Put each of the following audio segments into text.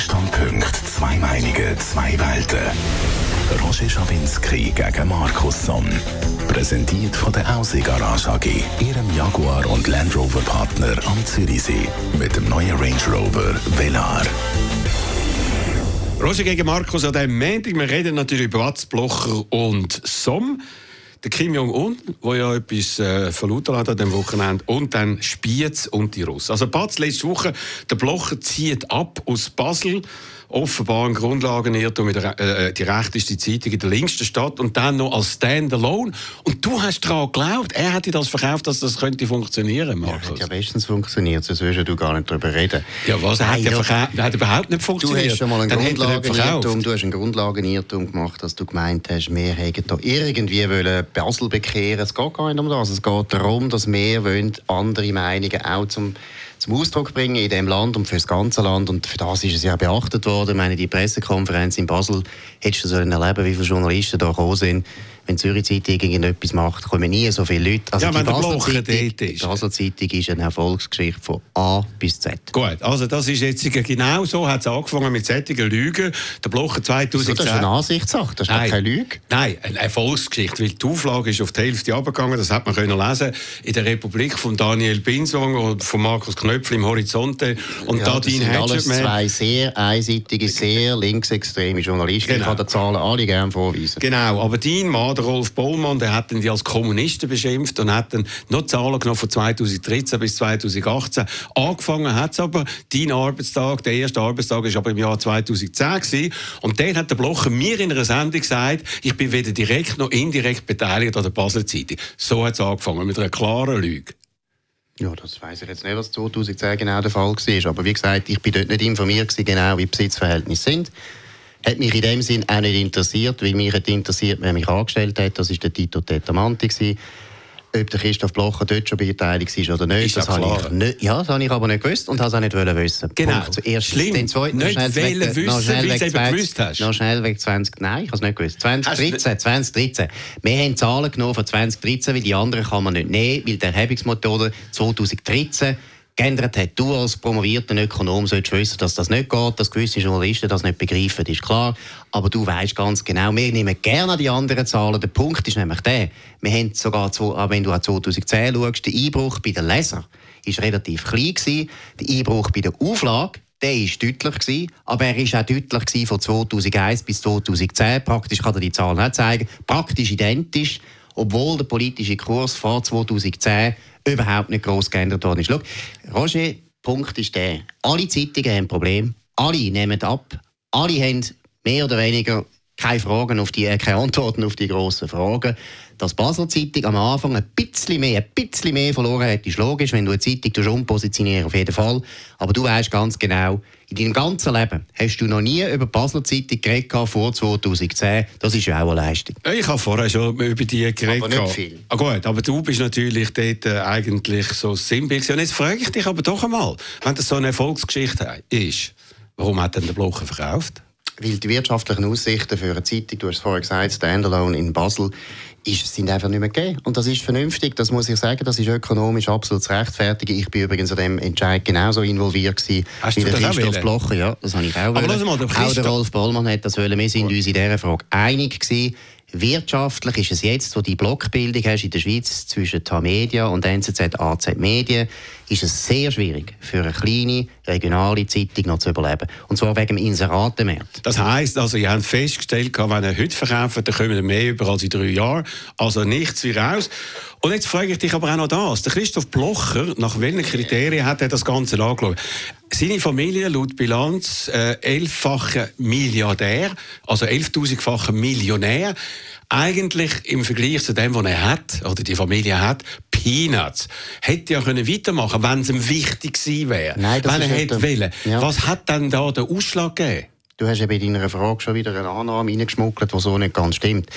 Zwei Standpunkte, zwei Meinungen, zwei Welten. Roger Schawinski gegen Markus Somm. Präsentiert von der Aussie Garage AG, Ihrem Jaguar und Land Rover Partner am Zürichsee. Mit dem neuen Range Rover Velar. Roger gegen Markus an diesem Montag. Wir reden natürlich über Watz, Blocher und Somm. Der Kim Jong-un, der ja etwas äh, verlauten hat an diesem Wochenende, und dann Spiez und die Russen. Also Batz letzte Woche, der Blocher zieht ab aus Basel offenbar ein Grundlagenirrtum, äh, äh, die rechteste Zeitung in der linksten Stadt und dann noch als Standalone. Und du hast daran geglaubt, er hätte das verkauft, dass das könnte funktionieren, Markus. Ja, hat ja bestens funktioniert, sonst würdest du gar nicht darüber reden. Ja, was? Er hat, ja, verkauft, hat überhaupt nicht funktioniert. Du hast schon mal einen Grundlagenirrtum, du hast einen Grundlagenirrtum gemacht, dass du gemeint hast, wir hätten da irgendwie wollen Basel bekehren. Es geht gar nicht um das. Es geht darum, dass wir wollen andere Meinungen auch zum zum Ausdruck bringen in dem Land und für das ganze Land. Und für das ist es ja beachtet worden. Ich meine, die Pressekonferenz in Basel hättest du so erleben, wie viele Journalisten da gekommen sind wenn die Zürich Zeitung irgendetwas macht, kommen nie so viele Leute. Also ja, die Basel Zeitung, die Basel Zeitung ist eine Erfolgsgeschichte von A bis Z. Gut, also das ist jetzt genau so, hat es angefangen mit solchen Lügen. Der Blocher 2010... das ist eine Ansichtssache, das ist Nein. keine Lüge. Nein, eine Erfolgsgeschichte, weil die Auflage ist auf die Hälfte abgegangen, das hat man können lesen in der Republik von Daniel Binswang und von Markus Knöpfel im Horizonte und ja, da dein alles zwei sehr einseitige, sehr linksextreme Journalisten. Genau. Ich kann die Zahlen alle gerne vorweisen. Genau, aber dein Mann, der Rolf Bollmann, der hat die als Kommunisten beschimpft und hat dann noch Zahlen genommen von 2013 bis 2018. Angefangen hat es aber, dein Arbeitstag, der erste Arbeitstag war aber im Jahr 2010 gewesen. Und dann hat der Blocher mir in einer Sendung gesagt, ich bin weder direkt noch indirekt beteiligt an der Basel Zeitung. So hat es angefangen, mit einer klaren Lüge. Ja, das weiß ich jetzt nicht, was 2010 genau der Fall war. Aber wie gesagt, ich bin dort nicht informiert genau, wie die Besitzverhältnisse sind. Hat mich in dem Sinn auch nicht interessiert, weil mich hat interessiert, wer mich angestellt hat. Das war der Tito Tetamanti. Ob der Christoph Blocher dort schon beteiligt ist oder nicht, ist das, habe ich nicht, ja, das habe ich aber nicht gewusst und habe es auch nicht wollen wissen. Genau. Punkt. Zuerst Schlimm. Den zweiten, nicht schnell weg, wissen, noch schnell weg, 20, gewusst hast. Noch schnell weg 20, nein, ich habe es nicht gewusst. 2013, 2013. Wir haben Zahlen genommen von 2013, weil die anderen kann man nicht nehmen, weil die Erhebungsmethode 2013 geändert hat. Du als promovierter Ökonom solltest wissen, dass das nicht geht, dass gewisse Journalisten das nicht begreifen, ist klar. Aber du weißt ganz genau, wir nehmen gerne die anderen Zahlen. Der Punkt ist nämlich der, wir haben sogar, ah, wenn du an 2010 schaust, der Einbruch bei den Lesern ist relativ klein gewesen. Der Einbruch bei der Auflage der war deutlich, gewesen, aber er war auch deutlich von 2001 bis 2010. Praktisch kann er die Zahlen nicht zeigen. Praktisch identisch, obwohl der politische Kurs vor 2010 überhaupt nicht groß geändert worden ist. Schau, Roger, Punkt ist der, alle Zeitungen haben ein Problem, alle nehmen ab, alle haben mehr oder weniger keine Fragen auf die, äh, keine Antworten auf die grossen Fragen. Dass Basel Zeitung am Anfang ein bisschen mehr, ein bisschen mehr verloren hat, ist logisch, wenn du eine Zeitung umpositionieren auf jeden Fall. Aber du weißt ganz genau, in deinem ganzen Leben hast du noch nie über die Basler Zeitung geredet vor 2010. Das ist ja auch eine Leistung. Ich habe vorher schon über die geredet. Aber nicht viel. Ah, gut, aber du bist natürlich dort äh, eigentlich so simpel. Und jetzt frage ich dich aber doch einmal, wenn das so eine Erfolgsgeschichte ist, warum hat denn der Blocher verkauft? Weil die wirtschaftlichen Aussichten für eine Zeitung, du hast es vorher gesagt, Standalone in Basel, ist, sind einfach nicht mehr gegeben. Und das ist vernünftig, das muss ich sagen, das ist ökonomisch absolut zu rechtfertigen. Ich bin übrigens an dem Entscheid genauso involviert gewesen Hast wie der Christoph Blocher. Ja, das habe ich auch Aber mal, der Auch der Rolf Bollmann hat das wollen. Wir sind uns in dieser Frage einig gewesen. Wirtschaftlich ist es jetzt, wo die Blockbildung hast in der Schweiz zwischen Tamedia und NZZ AZ Medien, ist es sehr schwierig für eine kleine regionale Zeitung noch zu überleben. Und zwar wegen dem Inseratenmarkt. Das heisst, also, ihr habt festgestellt, wenn ihr heute verkauft, dann kommen mehr über als in drei Jahren. Also nichts wie raus. Und jetzt frage ich dich aber auch noch das. Der Christoph Blocher, nach welchen Kriterien hat er das Ganze angeschaut? Seine Familie laut Bilanz äh, elffacher Milliardär, also 11.000-facher Millionär. Eigentlich im Vergleich zu dem, was er hat, oder die Familie hat, Peanuts. Hätte ja können weitermachen wenn es ihm wichtig gewesen wäre. Nein, das wenn er hätte wollen. Ja. Was hat dann da den Ausschlag gegeben? Du hast ja bei deiner Frage schon wieder eine Annahme reingeschmuggelt, die so nicht ganz stimmt.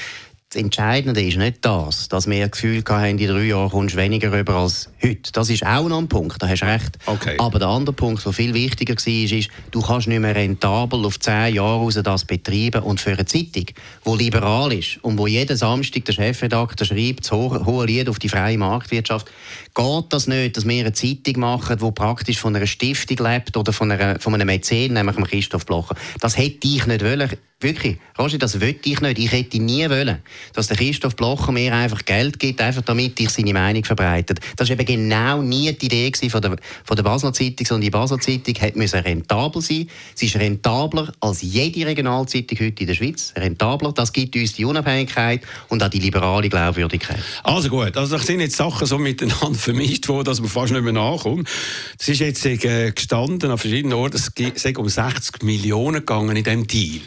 Das Entscheidende ist nicht das, dass wir das Gefühl hatten, in drei Jahren kommst du weniger rüber als heute. Das ist auch noch ein Punkt, da hast du recht. Okay. Aber der andere Punkt, der viel wichtiger war, ist, du kannst nicht mehr rentabel auf zehn Jahre raus das betreiben und für eine Zeitung, die liberal ist und wo jeden Samstag der Chefredakteur schreibt, das hohe Lied auf die freie Marktwirtschaft, geht das nicht, dass wir eine Zeitung machen, die praktisch von einer Stiftung lebt oder von, einer, von einem Mäzen, nämlich Christoph Blocher. Das hätte ich nicht wollen. Wirklich, Roger, das wollte ich nicht. Ich hätte nie wollen, dass der Christoph Blocher mir einfach Geld gibt, einfach damit ich seine Meinung verbreitet. Das war eben genau nie die Idee von der, von der Basler Zeitung, sondern die Basler Zeitung musste rentabel sein. Sie ist rentabler als jede Regionalzeitung heute in der Schweiz. Rentabler, das gibt uns die Unabhängigkeit und auch die liberale Glaubwürdigkeit. Also gut, also das sind jetzt Sachen so miteinander vermischt worden, dass man fast nicht mehr nachkommt. Es ist jetzt äh, gestanden an verschiedenen Orten, es geht um 60 Millionen gegangen in diesem Deal.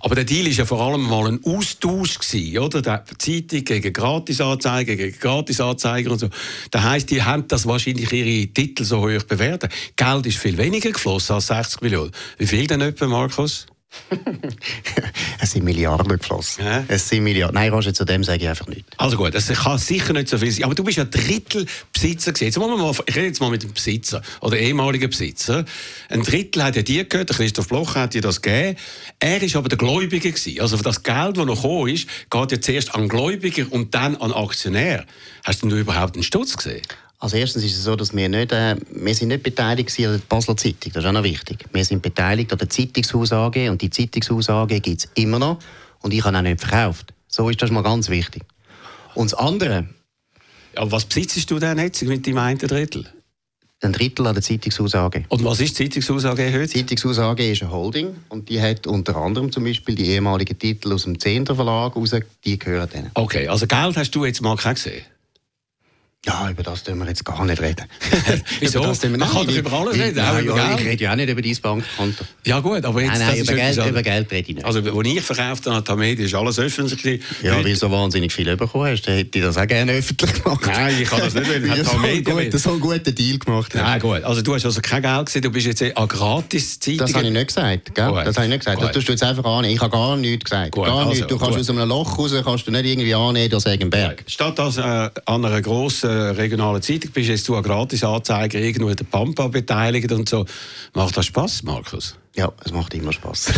Aber der Deal war ja vor allem mal ein Austausch gewesen, oder? Die Zeitung gegen Gratisanzeiger, gegen Gratisanzeiger und so. Das heisst, die haben das wahrscheinlich ihre Titel so hoch bewertet. Geld ist viel weniger geflossen als 60 Millionen. Wie viel denn etwa, Markus? es sind Milliarden geflossen. Ja? Es sind Milliarden. Nein, Roger, zu dem sage ich einfach nichts. Also gut, es kann sicher nicht so viel sein. Aber du bist ja Drittelbesitzer gewesen. Jetzt mal, ich rede jetzt mal mit dem Besitzer oder ehemaligen Besitzer. Ein Drittel hat ja dir gehört, der Christoph Bloch hat dir das gegeben. Er ist aber der Gläubiger gewesen. Also das Geld, das noch gekommen ist, geht ja zuerst an Gläubiger und dann an Aktionär. Hast du überhaupt einen Stutz gesehen? Also erstens ist es so, dass wir nicht, äh, wir sind nicht beteiligt an der Basler Zeitung. Das ist auch noch wichtig. Wir sind beteiligt an der Zeitungshaus AG und die Zeitungshaus AG gibt es immer noch und ich habe auch nicht verkauft. So ist das mal ganz wichtig. Und das andere... Aber was besitzt du denn jetzt mit deinem einen Drittel? Ein Drittel an der Zeitungshaus AG. Und was ist die Zeitungshaus AG heute? Die Zeitungshaus AG ist eine Holding und die hat unter anderem zum Beispiel die ehemaligen Titel aus dem Zehner Verlag raus, die gehören denen. Okay, also Geld hast du jetzt mal gesehen? Ja, über das dürfen wir jetzt gar nicht reden. Wieso? Man kann doch über alles reden, auch über Geld. Ich rede ja auch nicht über dein Bankkonto. Ja gut, aber jetzt... Nein, nein, über, Geld, über Geld rede ich nicht. Also, als ich verkauft habe, Tamedia, ist alles öffentlich. Ja, weil du so wahnsinnig viel bekommen hast, hätte ich das auch gerne öffentlich gemacht. Nein, ich kann das nicht, weil ich gut, so einen guten Deal gemacht Nein, gut. Also du hast also kein Geld gesehen, du bist jetzt an gratis Zeitung. Das habe ich nicht gesagt, gell? Das habe ich nicht gesagt. Das tust du jetzt einfach annehmen. Ich habe gar nichts gesagt. Gut, gar also, nichts. Du kannst gut. aus einem Loch raus, kannst du nicht irgendwie annehmen, das sagen Berg. Statt als äh, an einer grossen regionalen Zeitung bist jetzt du an Gratisanzeiger irgendwo in der Pampa beteiligt und so. Macht das Spaß, Markus? Ja, es macht immer Spaß.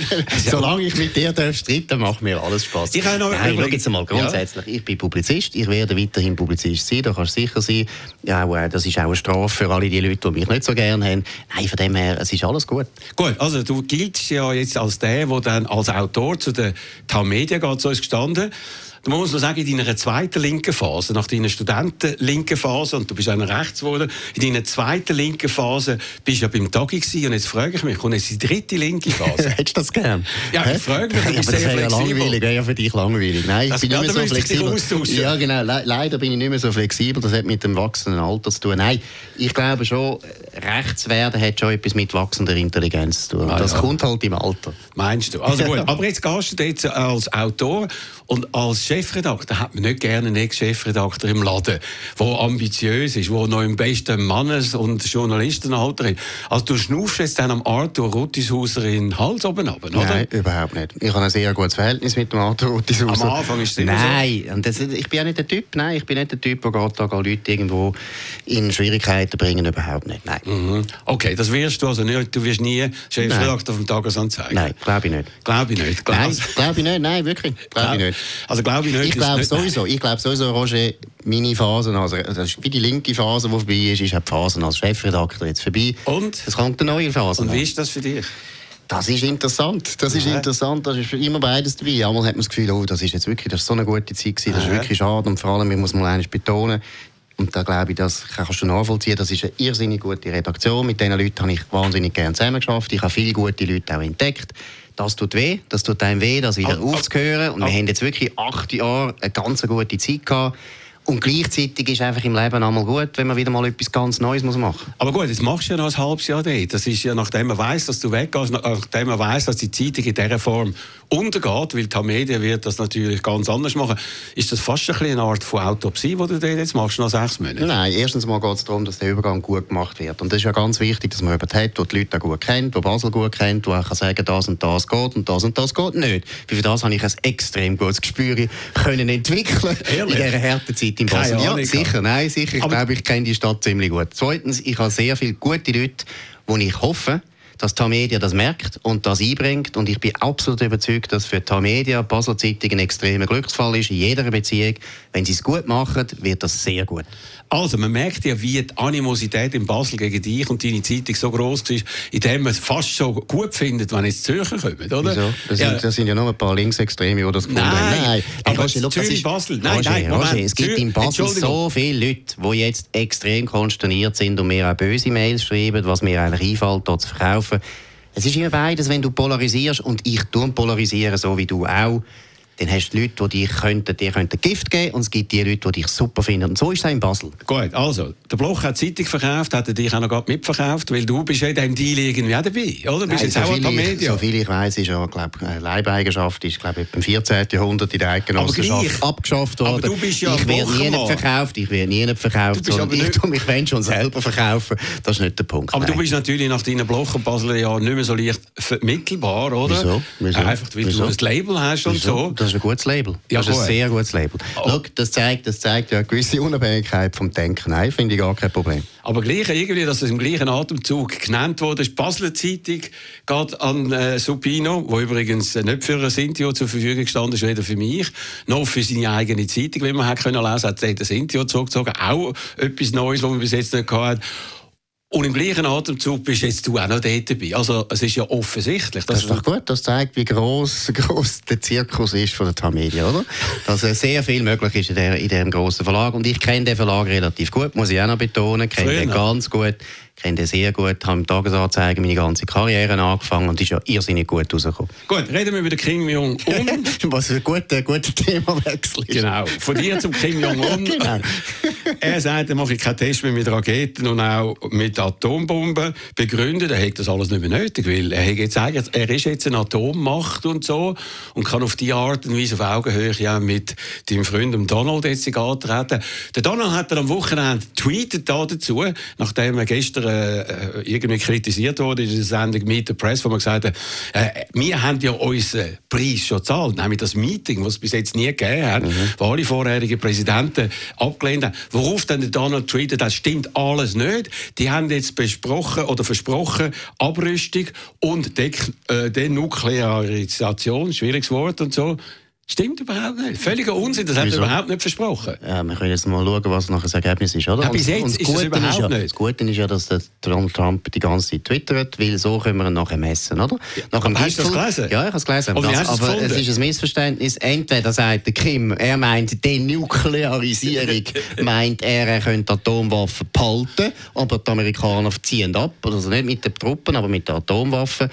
Solange ich mit dir darf streiten, macht mir alles Spaß. Ich Nein, schau jetzt mal grundsätzlich. Ja. Ich bin Publizist, ich werde weiterhin Publizist sein, da kannst du sicher sein. Ja, äh, das ist auch eine Strafe für alle die Leute, die mich nicht so gerne haben. Nein, von dem her, es ist alles gut. Gut, also du giltst ja jetzt als der, der dann als Autor zu der TAM Media geht, so ist gestanden. Da muss man sagen, in deiner zweiten linken Phase, nach deiner Studentenlinken Phase, und du bist dann rechts geworden, in deiner zweiten linken Phase bist du ja beim Tagi gewesen, und jetzt frage ich mich, kommt jetzt die dritte linke Phase? Hättest du das gern? Ja, ich frage mich, du bist ja, sehr langweilig, wäre ja für dich langweilig. Nein, ich das, bin nicht mehr so flexibel. Ja, genau, Le leider bin ich nicht mehr so flexibel, das hat mit dem wachsenden Alter zu tun. Nein, ich glaube schon, rechts werden hat schon etwas mit wachsender Intelligenz zu tun. Ah, das ja. kommt halt im Alter. Meinst du? Also gut, aber jetzt gehst du jetzt als Autor und als Chefredakteur hat man nicht gerne einen Ex-Chefredakteur im Laden, der ambitiös ist, der noch im besten Mannes- und Journalistenalter ist. Also du schnaufst jetzt dann am Arthur Ruttishauser in den Hals oben runter, oder? Nein, überhaupt nicht. Ich habe ein sehr gutes Verhältnis mit dem Arthur Ruttishauser. Am Anfang ist es Nein, so. und das, ich bin ja nicht der Typ, nein, ich bin nicht der Typ, der geht da Leute irgendwo in Schwierigkeiten bringen, überhaupt nicht, nein. Mhm. Okay, das wirst du also nicht, du wirst nie Chefredakteur vom Tagesanzeiger? Nein, glaube ich nicht. Glaube ich nicht. Glaub nein, glaube ich nicht, nein, wirklich, glaube ich nicht. Also glaube ich nicht. Ich glaube sowieso, ich glaube sowieso, Roger, meine Phase, also wie die linke Phase, die vorbei ist, ist die Phase als Chefredakteur jetzt vorbei. Und? Es kommt eine neue Phase. Und wie ist das für dich? Das ist interessant. Das ist ja. interessant. Das ist immer beides dabei. Einmal hat man das Gefühl, oh, das ist jetzt wirklich, das ist so eine gute Zeit gewesen. Das ist wirklich schade. Und vor allem, ich muss mal eines betonen, und da glaube ich, das kannst du nachvollziehen. Das ist eine irrsinnig gute Redaktion. Mit diesen Leuten habe ich wahnsinnig gerne zusammengearbeitet. Ich habe viele gute Leute auch entdeckt das tut weh, das tut einem weh, das wieder oh, aufzuhören. Und oh. wir haben jetzt wirklich acht Jahre eine ganz gute Zeit gehabt. Und gleichzeitig ist einfach im Leben einmal gut, wenn man wieder mal etwas ganz Neues machen muss. Aber gut, jetzt machst du ja noch ein halbes Jahr dort. Das ist ja, nachdem man weiß, dass du weggehst, nachdem man weiß, dass die Zeitung in dieser Form untergeht, weil die Media wird das natürlich ganz anders machen, ist das fast ein eine Art von Autopsie, die du dort jetzt machst, nach sechs Monaten? Nein, erstens mal geht es darum, dass der Übergang gut gemacht wird. Und das ist ja ganz wichtig, dass man jemanden hat, der die Leute gut kennt, der Basel gut kennt, der kann sagen, das und das geht und das und das geht nicht. Für das habe ich ein extrem gutes Gespür können entwickeln Ehrlich? in dieser harten Zeit in Basel. Ja, sicher, nein, sicher. Ich glaube, ich kenne die Stadt ziemlich gut. Zweitens, ich habe sehr viele gute Leute, die ich hoffe, dass die Media das merkt und das einbringt. Und ich bin absolut überzeugt, dass für die Media Basel Zeitung ein extremer Glücksfall ist in jeder Beziehung. Wenn sie es gut machen, wird das sehr gut. Also, man merkt ja, wie die Animosität in Basel gegen dich und deine Zeitung so groß war, indem man es fast so gut findet, wenn jetzt Zürcher kommen, oder? Wieso? Das, ja. sind, das sind ja nur ein paar Linksextreme, die das gefunden haben. Nein, aber Roger, look, Zürich, Basel. Nein, Roger, nein, Roger, es gibt in Basel so viele Leute, die jetzt extrem konsterniert sind und mir auch böse Mails schreiben, was mir eigentlich einfällt, dort zu verkaufen. Es ist immer beides, wenn du polarisierst und ich tue polarisieren, so wie du auch dann hast du Leute, die dich könnten, dir könnten Gift geben und es gibt die Leute, die dich super finden. Und so ist es in Basel. Gut, also, der Bloch hat Zeitung verkauft, hat er dich auch noch mitverkauft, weil du bist ja in diesem Deal irgendwie auch dabei, oder? Bist Nein, jetzt so auch paar Medien. So viel ich weiß, ist ja, glaube Leibeigenschaft ist, glaube im 14. Jahrhundert in der Eidgenossenschaft abgeschafft worden. Aber du bist ja Ich werde nie verkauft, ich werde nie nicht verkauft, sondern ich tue mich wenn schon selber verkaufen. Das ist nicht der Punkt. Aber Nein. du bist natürlich nach deinen Bloch und Basler Jahren nicht mehr so leicht vermittelbar, oder? Wieso? Wieso? Einfach, weil Wieso? du ein Label hast und Wieso? so. Das ist ein gutes Label. Ja, das ist gut. ein sehr gutes Label. Oh. Schau, das zeigt, das zeigt ja eine gewisse Unabhängigkeit vom Denken. Nein, finde ich gar kein Problem. Aber gleich irgendwie, dass es im gleichen Atemzug genannt wurde, ist die Basler Zeitung geht an äh, Supino, wo übrigens nicht für ein Sintio zur Verfügung gestanden ist, weder für mich, noch für seine eigene Zeitung, wie man hat können lesen, hat er Sintio zurückgezogen. Auch etwas Neues, was man bis jetzt nicht hatten. Und im gleichen Atemzug bist jetzt du auch noch dort dabei. Also es ist ja offensichtlich. Das ist doch gut, das zeigt, wie gross, gross der Zirkus ist von der Tamedia, oder? Dass äh, sehr viel möglich ist in, der, in diesem grossen Verlag. Und ich kenne den Verlag relativ gut, muss ich auch noch betonen. kenne den ganz gut kenne den sehr gut, habe im Tagesanzeiger meine ganze Karriere angefangen und ist ja irrsinnig gut rausgekommen. Gut, reden wir über den Kim Jong-un. Was ein guter, guter Themawechsel ist. Genau, von dir zum Kim Jong-un. genau. Er sagt, er mache keinen Test mehr mit Raketen und auch mit Atombomben. Begründet, er hat das alles nicht mehr nötig, weil er, jetzt eigentlich, er ist jetzt eine Atommacht und so und kann auf die Art und Weise auf Augenhöhe ja mit deinem Freund Donald jetzt antreten. Der Donald hat dann am Wochenende tweetet dazu, nachdem er gestern äh, irgendwie kritisiert wurde in der Sendung Meet the Press, wo man gesagt hat, äh, wir haben ja unseren Preis schon gezahlt, nämlich das Meeting, was es bis jetzt nie gegeben hat, mhm. wo alle vorherigen Präsidenten abgelehnt haben. Worauf dann Donald tweetet, das stimmt alles nicht. Die haben jetzt besprochen oder versprochen Abrüstung und De äh, Denuklearisation, schwieriges Wort und so. Stimmt überhaupt nicht. Völliger Unsinn, das hat er überhaupt nicht versprochen. Ja, wir können jetzt mal schauen, was nachher das Ergebnis ist, oder? Ja, bis jetzt ist es überhaupt ist ja, nicht. Das Gute ist ja, dass der Donald Trump die ganze Zeit twittert, weil so können wir ihn nachher messen, oder? Nach aber hast du das gelesen? Ja, ich habe es gelesen. Aber, das, aber es ist ein Missverständnis. Entweder sagt der Kim, er meint Denuklearisierung, meint er, er könnte Atomwaffen behalten, aber die Amerikaner ziehen ab, also nicht mit den Truppen, aber mit den Atomwaffen.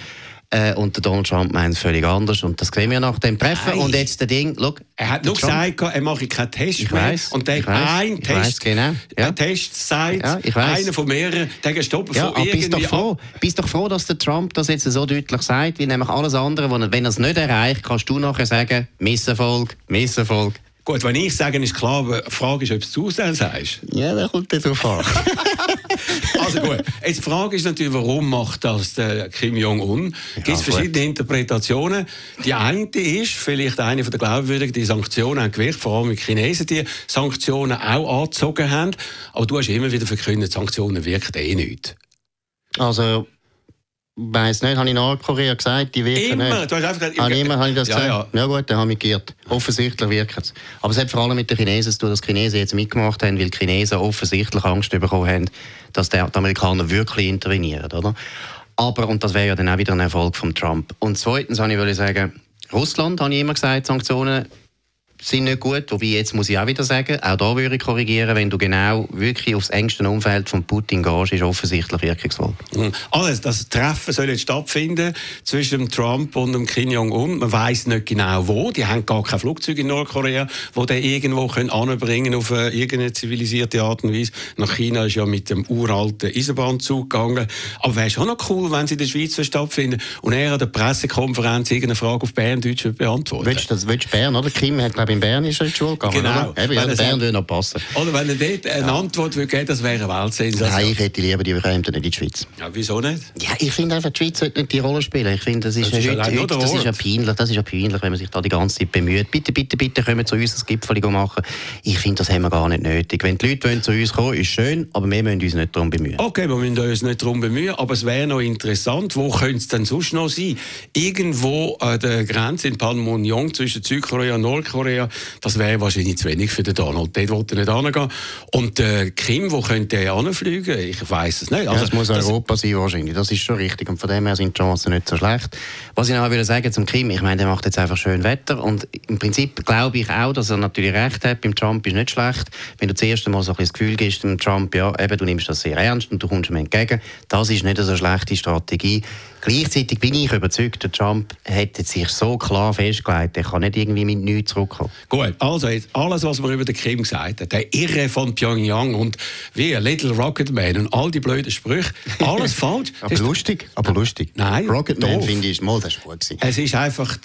Äh, und der Donald Trump meint es völlig anders. Und das sehen wir nach dem Treffen. Nein. Und jetzt der Ding, look, Er hat nur gesagt, er mache keinen Test ich mehr. Weiss, und der ein Test, weiss, genau. ja. ein Test sagt, ja, einer von mehreren, der stoppen ja, von bist doch froh, bist doch froh, dass der Trump das jetzt so deutlich sagt, weil nämlich alles andere, wenn er es nicht erreicht, kannst du nachher sagen, Misserfolg, Misserfolg. Gut, wenn ich sage, ist klar, aber die Frage ist, ob du es sagst. Ja, da kommt der drauf an. Also gut, jetzt die Frage ist natürlich, warum macht das der Kim Jong-un? Es gibt verschiedene Interpretationen. Die eine ist, vielleicht eine von der Glaubwürdigen, die Sanktionen haben gewirkt, vor allem die Chinesen, die Sanktionen auch angezogen haben. Aber du hast immer wieder verkündet, Sanktionen wirken eh nicht. Also weiß nicht, habe ich Nordkorea gesagt, die wirken immer. nicht. Du hast einfach gesagt, ah, immer habe ich das ja, gesagt. Ja. ja gut, dann habe ich geirrt. Offensichtlich wirkt es. Aber es hat vor allem mit den Chinesen zu tun, dass die Chinesen jetzt mitgemacht haben, weil die Chinesen offensichtlich Angst bekommen haben, dass die Amerikaner wirklich intervenieren, oder? Aber, und das wäre ja dann auch wieder ein Erfolg von Trump. Und zweitens habe ich sagen, Russland, habe ich immer gesagt, Sanktionen sind nicht gut. Wobei, jetzt muss ich auch wieder sagen, auch da würde ich korrigieren, wenn du genau wirklich aufs engste Umfeld von Putin gehst, ist offensichtlich wirkungsvoll. Mhm. Also, das Treffen soll jetzt stattfinden zwischen Trump und dem Kim Jong-un. Man weiß nicht genau wo. Die haben gar kein Flugzeug in Nordkorea, wo der irgendwo können anbringen auf eine, irgendeine zivilisierte Art und Weise. Nach China ist ja mit dem uralten Eisenbahnzug gegangen. Aber wäre schon noch cool, wenn sie in der Schweiz stattfinden und er an der Pressekonferenz irgendeine Frage auf Berndeutsch beantworten. Willst du das willst Bern, oder? Kim hat, glaube ich, in Bern ist er in die Schule gegangen. Genau. Oder? Eben, ja, Bern würde noch passen. Oder wenn er dort eine ja. Antwort würde geben, das wäre eine Weltsensation. Nein, ich hätte lieber die Fremden nicht in die Schweiz. Ja, wieso nicht? Ja, ich finde einfach, die Schweiz sollte nicht die Rolle spielen. Ich finde, das ist, das ist, heute, heute, das ist ja peinlich, das ist ja peinlich, wenn man sich da die ganze Zeit bemüht. Bitte, bitte, bitte, kommen zu uns das Gipfel machen. Ich finde, das haben wir gar nicht nötig. Wenn die Leute wollen zu uns kommen, ist schön, aber wir müssen uns nicht darum bemühen. Okay, wir müssen uns nicht darum bemühen, aber es wäre noch interessant, wo könnte es denn sonst noch sein? Irgendwo an der Grenze in Panmunjom zwischen Südkorea und Nordkorea, das wäre wahrscheinlich zu wenig für den Donald. Dort wollte er nicht hingehen. Und äh, Kim, wo könnte er hinfliegen? Ich weiß es nicht. Also, ja, das muss Europa das sein wahrscheinlich, das ist schon richtig. Und von dem her sind die Chancen nicht so schlecht. Was ich noch will sagen zum Kim, ich meine, der macht jetzt einfach schön Wetter und im Prinzip glaube ich auch, dass er natürlich recht hat, beim Trump ist nicht schlecht. Wenn du das erste Mal so ein das Gefühl gibst, dem Trump, ja, eben, du nimmst das sehr ernst und du kommst ihm entgegen, das ist nicht so eine schlechte Strategie. Gleichzeitig bin ich überzeugt, der Trump hätte sich so klar festgelegt, er kann nicht irgendwie mit nichts zurückkommen. Gut, also jetzt alles, was man über den Kim gesagt hat, der Irre von Pyongyang und wie Little Rocket Man und all die blöden Sprüche, alles falsch. aber lustig, aber lustig. Nein, Rocket Man finde ich, mal, das ist gut. Es ist einfach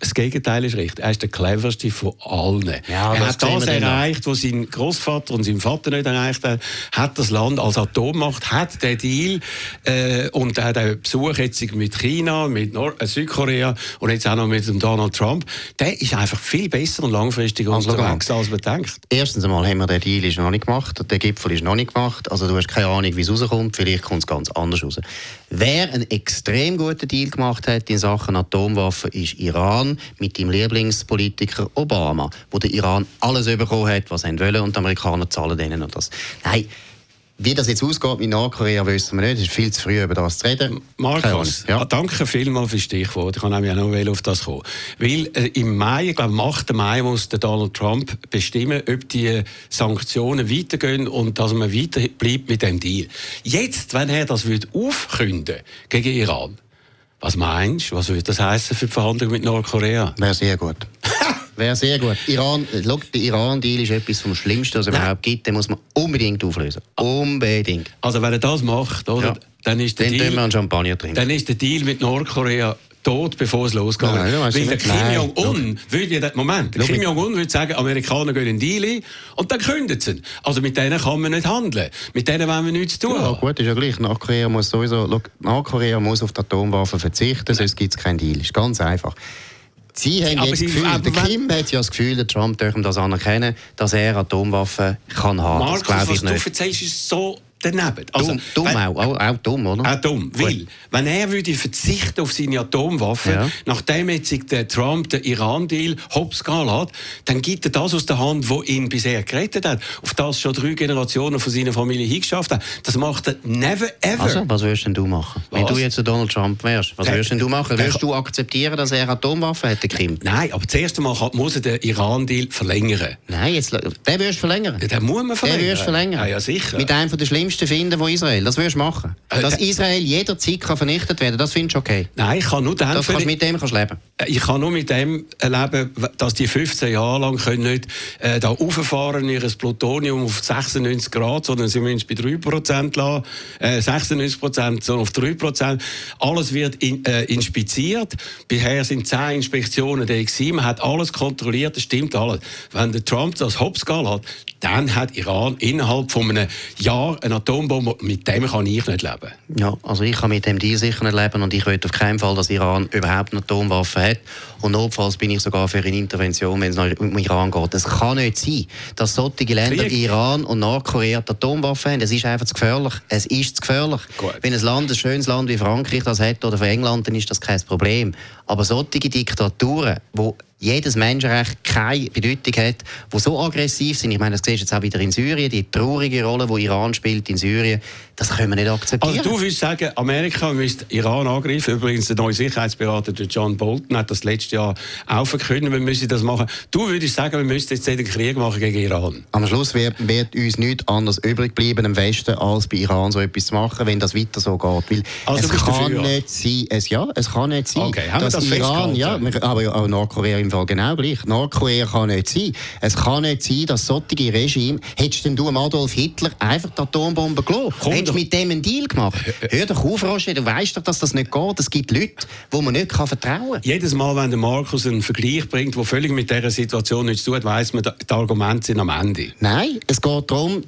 das Gegenteil ist richtig. Er ist der cleverste von allen. Ja, er hat das erreicht, was sein Großvater und sein Vater nicht erreicht haben. Hat das Land als Atommacht, hat den Deal äh, und hat den Besuch jetzt mit China, mit Nord äh, Südkorea und jetzt auch noch mit dem Donald Trump. Der ist einfach viel besser und langfristiger also unterwegs, als man denkt. Erstens einmal haben wir den Deal ist noch nicht gemacht, der Gipfel ist noch nicht gemacht. Also du hast keine Ahnung, wie es rauskommt. Vielleicht kommt es ganz anders raus. Wer einen extrem guten Deal gemacht hat in Sachen Atomwaffen, ist Iran mit dem Lieblingspolitiker Obama, wo der Iran alles bekommen hat, was er wollte, und die Amerikaner zahlen denen und das. Nein, wie das jetzt ausgeht mit Nordkorea, wissen wir nicht. Es ist viel zu früh, über das zu reden. Markus, ja. danke vielmals für das Stichwort. Ich kann nämlich auch noch auf das kommen. Weil äh, im Mai, ich glaube, am 8. Mai muss der Donald Trump bestimmen, ob die Sanktionen weitergehen und dass man weiter bleibt mit dem Deal. Jetzt, wenn er das aufkünden gegen Iran, was meinst du? Was würde das heißen für die Verhandlungen mit Nordkorea? Wäre sehr gut. Wäre sehr gut. Iran, schau, der Iran-Deal ist etwas vom Schlimmsten, was es überhaupt gibt. Den muss man unbedingt auflösen. Unbedingt. Also wenn er das macht, oder? Ja. Dann ist der Dann Deal, wir einen Champagner trinken. Dann ist der Deal mit Nordkorea tot, bevor es losgeht. Nein, Weil der Kim Jong-un würde ja, Moment, der Kim Jong-un würde sagen, Amerikaner gehen in Deal und dann kündigen sie. Also mit denen kann man nicht handeln. Mit denen wollen wir nichts tun. Ja, gut, ist ja gleich. Nordkorea muss sowieso, Nordkorea muss auf die Atomwaffen verzichten, sonst gibt es keinen Deal. Ist ganz einfach. Sie haben aber jetzt Gefühl, der Kim hat ja das Gefühl, der Trump dürfen das anerkennen, dass er Atomwaffen kann haben. Markus, das was nicht. du erzählst, ist so daneben. Also, dumm, dumm wenn, auch, auch, dumm, oder? Auch dumm, weil, wenn er würde verzichten auf seine Atomwaffen, ja. nachdem jetzt der Trump den Iran-Deal hops hat, dann gibt er das aus der Hand, wo ihn bisher gerettet hat, auf das schon drei Generationen von seiner Familie hingeschafft haben. Das macht er never ever. Also, was würdest denn du machen? Was? Wenn du jetzt Donald Trump wärst, was würdest denn du machen? Würdest du akzeptieren, dass er Atomwaffen hat, der Kim? Nein, aber zuerst einmal muss er den Iran-Deal verlängern. Nein, jetzt, den würdest du verlängern? Den muss man verlängern. Den würdest du verlängern? Ja, ja, sicher. Mit einem der schlimmsten Schlimmste finden von Israel. Das würdest du machen. Äh, Dass Israel jederzeit kann vernichtet werden das findest du okay? Nein, ich kann nur dann... Das kannst, mit dem kannst leben? Äh, ich kann nur mit dem leben, dass die 15 Jahre lang können nicht äh, da auffahren ihr Plutonium auf 96 Grad, sondern sie müssen es bei 3 Prozent lassen, äh, 96 Prozent, sondern auf 3 Prozent. Alles wird in, äh, inspiziert. Bisher sind 10 Inspektionen da gewesen. Man hat alles kontrolliert, das stimmt alles. Wenn der Trump das Hops hat, dann hat Iran innerhalb von einem Jahr eine Atombombe. Mit dem kann ich nicht leben. Ja, also ich kann mit dem Deal sicher nicht leben und ich will auf keinen Fall, dass Iran überhaupt eine Atomwaffe hat. Und notfalls bin ich sogar für eine Intervention, wenn es um Iran geht. Es kann nicht sein, dass solche Länder wie Iran und Nordkorea Atomwaffen haben. Es ist einfach zu gefährlich. Es ist zu gefährlich. Gut. Wenn ein Land, ein schönes Land wie Frankreich das hat oder für England, dann ist das kein Problem. Aber solche Diktaturen, die jedes Menschenrecht keine Bedeutung hat, die so aggressiv sind. Ich meine, das siehst du jetzt auch wieder in Syrien, die traurige Rolle, die Iran spielt in Syrien, das können wir nicht akzeptieren. Also du würdest sagen, Amerika müsste Iran angreifen. Übrigens, der neue Sicherheitsberater John Bolton hat das letztes Jahr auch verkündet, wir müssen das machen. Du würdest sagen, wir müssten jetzt den Krieg machen gegen Iran. Am Schluss wird, wird uns nichts anderes übrig bleiben im Westen, als bei Iran so etwas zu machen, wenn das weiter so geht. Weil also, es kann dafür, nicht sein, es, ja, es kann nicht sein, okay, dass das Iran, ja, aber auch Nordkorea im Fall genau gleich. Nordkorea kann nicht sein. Es kann nicht sein, dass solche Regime, hättest denn du Adolf Hitler einfach die Atombombe gelassen? Hättest du mit dem einen Deal gemacht? Hör doch auf, Roger, du weißt doch, dass das nicht geht. Es gibt Leute, wo man nicht kann vertrauen kann. Jedes Mal, wenn der Markus einen Vergleich bringt, der völlig mit dieser Situation nichts zu tun hat, weiss man, die Argumente sind am Ende. Nein, es geht darum,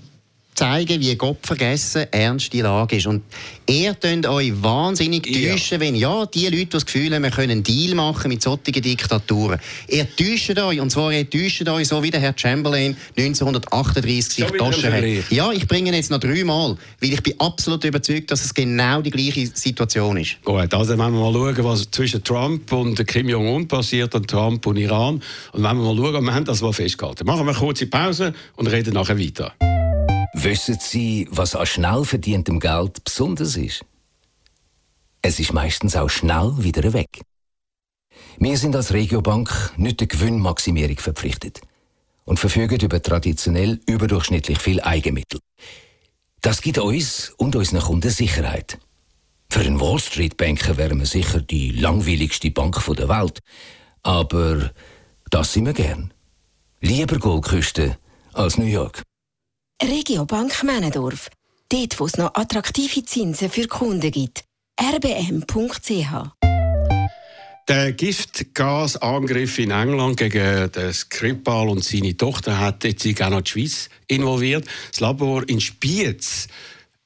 zeigen, wie Gott vergessen ernst die Lage ist. Und ihr könnt euch wahnsinnig täuschen, ja. wenn ja, die Leute, die das Gefühl haben, wir können einen Deal machen mit solchen Diktaturen. Ihr täuscht euch, und zwar ihr täuscht euch so wie der Herr Chamberlain 1938 sich Tasche hat. Ja, ich bringe ihn jetzt noch dreimal, weil ich bin absolut überzeugt, dass es genau die gleiche Situation ist. Gut, also wenn wir mal schauen, was zwischen Trump und Kim Jong-un passiert, und Trump und Iran, und wenn wir mal schauen, wir haben das mal festgehalten. Machen wir eine kurze Pause und reden nachher weiter. Wissen Sie, was an schnell verdientem Geld besonders ist? Es ist meistens auch schnell wieder weg. Wir sind als Regiobank nicht der Gewinnmaximierung verpflichtet und verfügen über traditionell überdurchschnittlich viel Eigenmittel. Das gibt uns und unseren Kunden Sicherheit. Für einen Wall Street Banker wären wir sicher die langweiligste Bank der Welt, aber das sind wir gern. Lieber Goldküste als New York. Regiobank Männendorf. Dort, wo es noch attraktive Zinsen für Kunden gibt. rbm.ch der Giftgasangriff in England gegen den Skripal und seine Tochter hat jetzt auch noch die Schweiz involviert. Das Labor in Spiez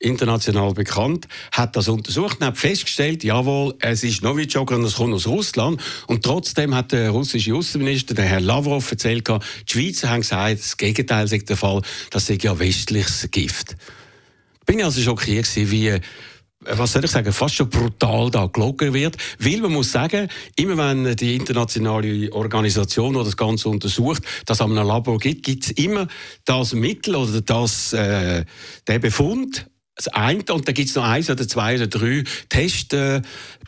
international bekannt, hat das untersucht und hat festgestellt, jawohl, es ist Novichok und es kommt aus Russland. Und trotzdem hat der russische Außenminister, der Herr Lavrov, erzählt, die Schweizer haben gesagt, das Gegenteil sei der Fall, das sei ja westliches Gift. Bin ich also schockiert wie was soll ich sagen, fast schon brutal da gelogen wird. Weil man muss sagen, immer wenn die internationale Organisation, die das Ganze untersucht, das an einem Labor gibt, gibt es immer das Mittel oder das, äh, der Befund, das eine, und dann gibt es noch eins oder zwei oder drei Tests,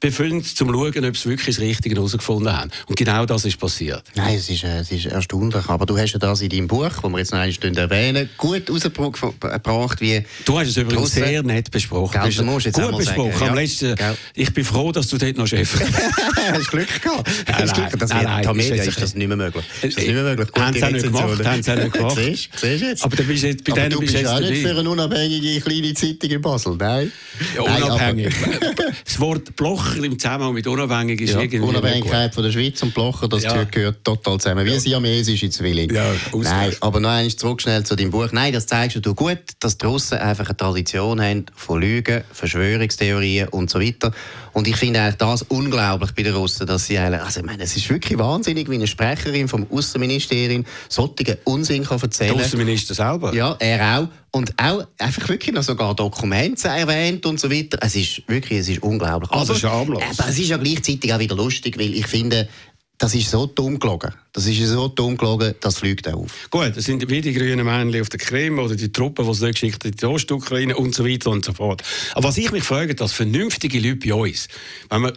befüllen, um zu schauen, ob sie wirklich das Richtige herausgefunden haben. Und genau das ist passiert. Nein, es ist, äh, es ist erstaunlich. Aber du hast ja das in deinem Buch, das wir jetzt noch eine Stunde erwähnen, gut rausgebracht, wie... Du hast es übrigens Russen, sehr nett besprochen. Gell, du musst jetzt gut besprochen. Sagen, ja. letzten, ich bin froh, dass du dort noch Chef hast. du Glück gehabt. Nein, hast Glück, das nein, nein, nein, Media ist das nicht mehr möglich. Ist das nicht mehr möglich. Haben sie auch nicht gemacht. Haben sie auch nicht gemacht. siehst, siehst jetzt. Aber, bist jetzt, bei aber du bist, auch nicht für eine unabhängige kleine Zeitung in Basel, nein? Ja, unabhängig. das Wort Blocher im Zusammenhang mit unabhängig ist ja, irgendwie Unabhängigkeit von der Schweiz und Blocher, das ja. gehört total zusammen. Wie ja. siamesische Zwillinge. Ja, Nein, aber noch einmal zurück schnell zu deinem Buch. Nein, das zeigst du gut, dass die Russen einfach eine Tradition haben von Lügen, Verschwörungstheorien und so weiter. Und ich finde eigentlich das unglaublich bei den Russen, dass sie eigentlich, also ich meine, es ist wirklich wahnsinnig, wie eine Sprecherin vom Außenministerium solchen Unsinn kann erzählen. Der Außenminister selber? Ja, er auch. Und auch einfach wirklich noch sogar Dokumente erwähnt und so weiter. Es ist wirklich, es ist unglaublich. Also aber, schamlos. Aber es ist ja gleichzeitig auch wieder lustig, weil ich finde, das ist so dumm gelogen. Das ist so dumm gelogen, das fliegt auch auf. Gut, das sind wie die grünen Männchen auf der Krim oder die Truppen, die es nicht geschickt in die Ostukraine und so weiter und so fort. Aber was ich mich frage, dass vernünftige Leute bei uns, wenn man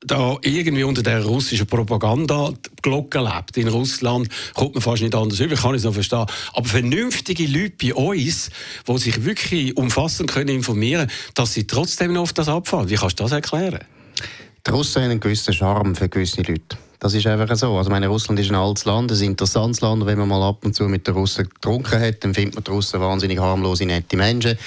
da irgendwie unter der russischen Propaganda-Glocke lebt in Russland, kommt man fast nicht anders über, kann ich es noch verstehen. Aber vernünftige Leute bei uns, die sich wirklich umfassend können informieren dass sie trotzdem noch auf das abfahren. Wie kannst du das erklären? Die Russen haben einen gewissen Charme für gewisse Leute. Das ist einfach so. Also meine, Russland ist ein altes Land, ein interessantes Land. Wenn man mal ab und zu mit den Russen getrunken hat, dann findet man die Russen wahnsinnig harmlose, nette Menschen.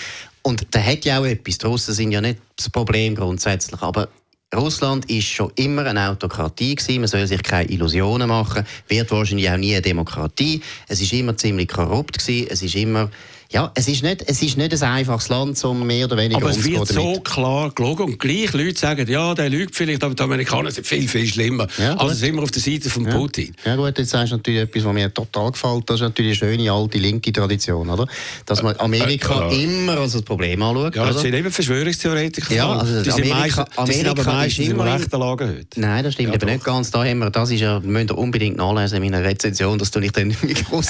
Und da hat ja auch etwas. Die Russen sind ja nicht das Problem grundsätzlich. Aber Russland ist schon immer eine Autokratie gewesen. Man soll sich keine Illusionen machen. Wird wahrscheinlich auch nie eine Demokratie. Es ist immer ziemlich korrupt gewesen. Es ist immer Ja, es ist nicht, es ist nicht ein einfaches Land, um mehr oder weniger Aber es wird so klar gelogen und gleich Leute sagen, ja, der lügt vielleicht, aber die Amerikaner sind viel, viel schlimmer. Ja, also sind wir auf der Seite von ja. Putin. Ja gut, jetzt sagst du natürlich etwas, was mir total gefällt. Das ist natürlich eine schöne alte linke Tradition, oder? Dass man Amerika äh, äh, immer als ein Problem anschaut. Ja, das sind eben Verschwörungstheoretiker. Ja, also die Amerika, sind, meist, die sind aber meistens in rechten Lage heute. Nein, das stimmt ja, aber nicht ganz. Da haben wir, das ist ja, müsst ihr unbedingt nachlesen in meiner Rezension, dass du nicht dann.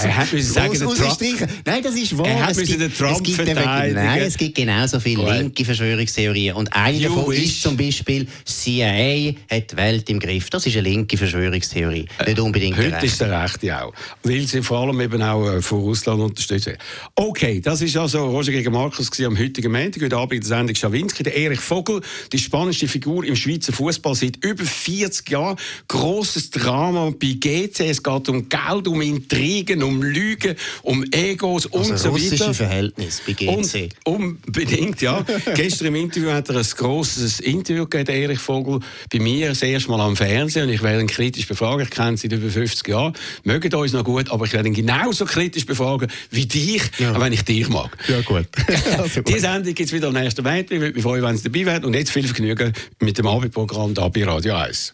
Er hat müssen sagen, Nein, das ist wahr. Hat müssen den Trump es gibt Nein, es gibt genauso viele Gut. linke Verschwörungstheorien. Und eine you davon wish. ist zum Beispiel, CIA hat die Welt im Griff. Das ist eine linke Verschwörungstheorie. Äh, nicht unbedingt Heute ist der rechte auch. Weil sie vor allem eben auch äh, von Russland unterstützt werden. Okay, das ist also Roger gegen Markus am heutigen Montag. Heute Abend in der Sendung Schawinski. Der Erich Vogel, die spannendste Figur im Schweizer Fußball seit über 40 Jahren. Grosses Drama bei GC. Es geht um Geld, um Intrigen, um Lügen, um Egos also und so weiter. Verhältnis bei GC. Um, unbedingt, ja. Gestern im Interview hat er ein grosses Interview gegeben, Erich Vogel, bei mir das erste Mal am Fernsehen. Und ich werde ihn kritisch befragen. Ich kenne ihn seit über 50 Jahren. Mögen uns noch gut, aber ich werde ihn genauso kritisch befragen wie dich, ja. wenn ich dich mag. Ja, gut. also gut. Die Sendung gibt es wieder am nächsten Montag. Ich würde mich freuen, wenn Sie dabei wären. Und jetzt viel Vergnügen mit dem Abendprogramm da bei Radio 1.